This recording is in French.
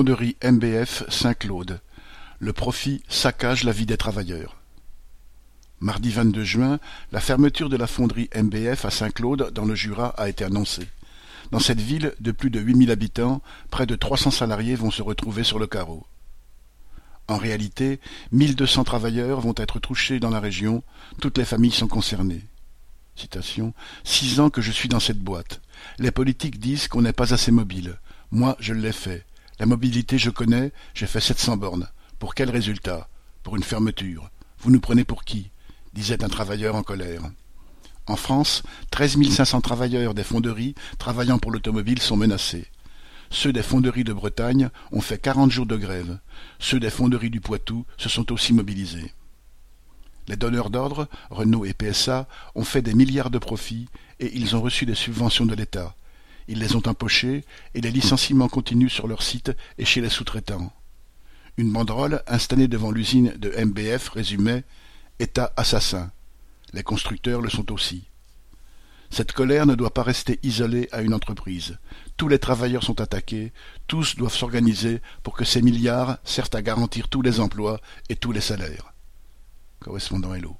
Fonderie MBF Saint-Claude. Le profit saccage la vie des travailleurs. Mardi 22 juin, la fermeture de la fonderie MBF à Saint-Claude, dans le Jura, a été annoncée. Dans cette ville de plus de 8000 habitants, près de 300 salariés vont se retrouver sur le carreau. En réalité, 1200 travailleurs vont être touchés dans la région, toutes les familles sont concernées. Citation. Six ans que je suis dans cette boîte. Les politiques disent qu'on n'est pas assez mobile. Moi, je l'ai fait. La mobilité, je connais, j'ai fait 700 bornes. Pour quel résultat? Pour une fermeture. Vous nous prenez pour qui? disait un travailleur en colère. En France, treize mille cinq cents travailleurs des fonderies travaillant pour l'automobile sont menacés. Ceux des fonderies de Bretagne ont fait quarante jours de grève. Ceux des fonderies du Poitou se sont aussi mobilisés. Les donneurs d'ordre, Renault et PSA, ont fait des milliards de profits et ils ont reçu des subventions de l'État. Ils les ont empochés et les licenciements continuent sur leur site et chez les sous-traitants. Une banderole installée devant l'usine de MBF résumait État assassin. Les constructeurs le sont aussi. Cette colère ne doit pas rester isolée à une entreprise. Tous les travailleurs sont attaqués, tous doivent s'organiser pour que ces milliards servent à garantir tous les emplois et tous les salaires. Correspondant Hello.